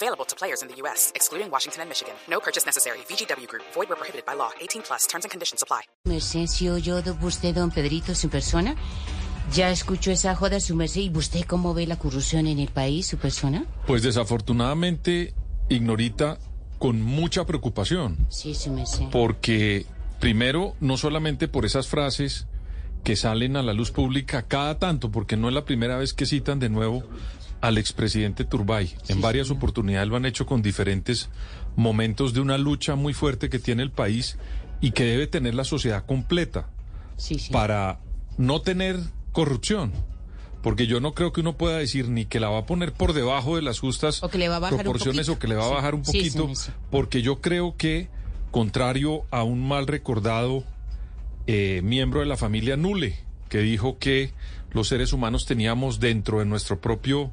Available to players in the U.S., excluding Washington and Michigan. No purchase necessary. VGW Group. Void where prohibited by law. 18 plus. Terms and conditions apply. Merced, si oyó de usted, don Pedrito, su persona. ¿Ya escuchó esa joda, su merced? ¿Y usted cómo ve la corrupción en el país, su persona? Pues desafortunadamente, Ignorita, con mucha preocupación, Sí, su merced. porque primero, no solamente por esas frases que salen a la luz pública cada tanto, porque no es la primera vez que citan de nuevo al expresidente Turbay. En varias oportunidades lo han hecho con diferentes momentos de una lucha muy fuerte que tiene el país y que debe tener la sociedad completa Sí, para no tener corrupción. Porque yo no creo que uno pueda decir ni que la va a poner por debajo de las justas O que le va a bajar proporciones o que le va a bajar un poquito, porque yo creo que, contrario a un mal recordado eh, miembro de la familia Nule, que dijo que los seres humanos teníamos dentro de nuestro propio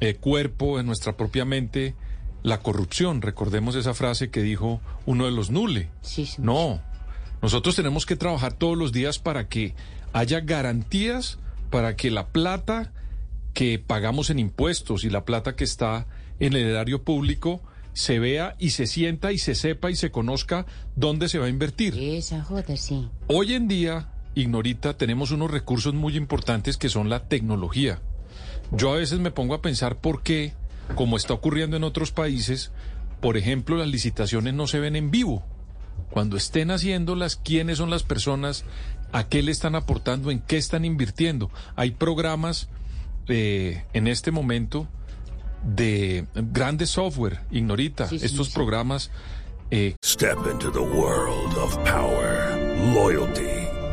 eh, cuerpo, en nuestra propia mente, la corrupción. Recordemos esa frase que dijo uno de los Nule. Sí, sí. No, nosotros tenemos que trabajar todos los días para que haya garantías para que la plata que pagamos en impuestos y la plata que está en el erario público se vea y se sienta y se sepa y se conozca dónde se va a invertir. Esa joda, sí. Hoy en día, Ignorita, tenemos unos recursos muy importantes que son la tecnología. Yo a veces me pongo a pensar por qué, como está ocurriendo en otros países, por ejemplo, las licitaciones no se ven en vivo. Cuando estén haciéndolas, quiénes son las personas, a qué le están aportando, en qué están invirtiendo. Hay programas eh, en este momento de grandes software, Ignorita. Sí, sí, Estos sí. programas eh, Step into the world of power, loyalty,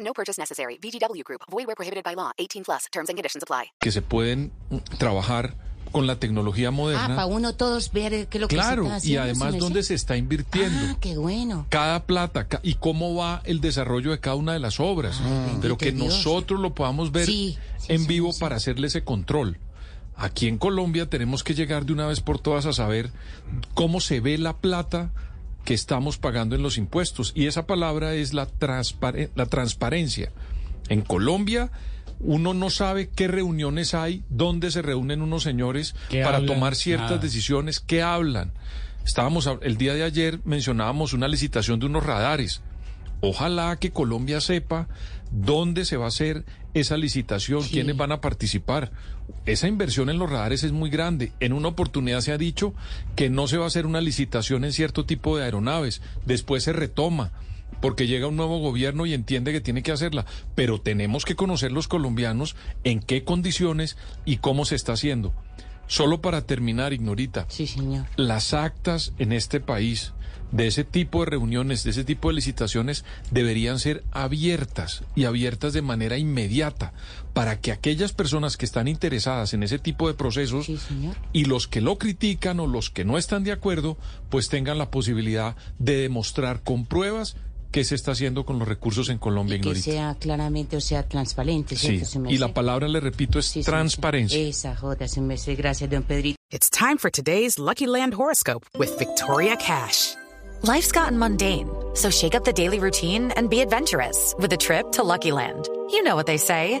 No purchase necessary. VGW Group. Void where prohibited by law. 18 plus. Terms and conditions apply. que se pueden mm, trabajar con la tecnología Ah, moderna. para uno todos ver qué es lo que se claro, está y haciendo. además su merced. dónde se está invirtiendo. Ah, qué bueno. Cada plata ca- y cómo va el desarrollo de cada una de las obras. Pero que Dios. nosotros lo podamos ver Sí, sí, en sí, vivo sí. para hacerle ese control. Aquí en Colombia tenemos que llegar de una vez por todas a saber cómo se ve la plata que estamos pagando en los impuestos. Y esa palabra es la, transpare- la transparencia. En Colombia uno no sabe qué reuniones hay, dónde se reúnen unos señores ¿Qué para hablan? tomar ciertas Nada. decisiones, qué hablan. Estábamos, el día de ayer mencionábamos una licitación de unos radares. Ojalá que Colombia sepa dónde se va a hacer esa licitación, Sí. quiénes van a participar. Esa inversión en los radares es muy grande. En una oportunidad se ha dicho que no se va a hacer una licitación en cierto tipo de aeronaves. Después se retoma porque llega un nuevo gobierno y entiende que tiene que hacerla. Pero tenemos que conocer los colombianos en qué condiciones y cómo se está haciendo. Solo para terminar, Ignorita Sí, señor. las actas en este país de ese tipo de reuniones, de ese tipo de licitaciones, deberían ser abiertas y abiertas de manera inmediata para que aquellas personas que están interesadas en ese tipo de procesos Sí, y los que lo critican o los que no están de acuerdo, pues tengan la posibilidad de demostrar con pruebas qué se está haciendo con los recursos en Colombia, Y que Ignorita. sea claramente, o sea, transparente, Sí, ¿cierto, su y la palabra, le repito, es Sí, transparencia. Esa joda, su merced. Gracias, don Pedrito. It's time for today's Lucky Land horoscope with Victoria Cash. Life's gotten mundane, so shake up the daily routine and be adventurous with a trip to Lucky Land. You know what they say.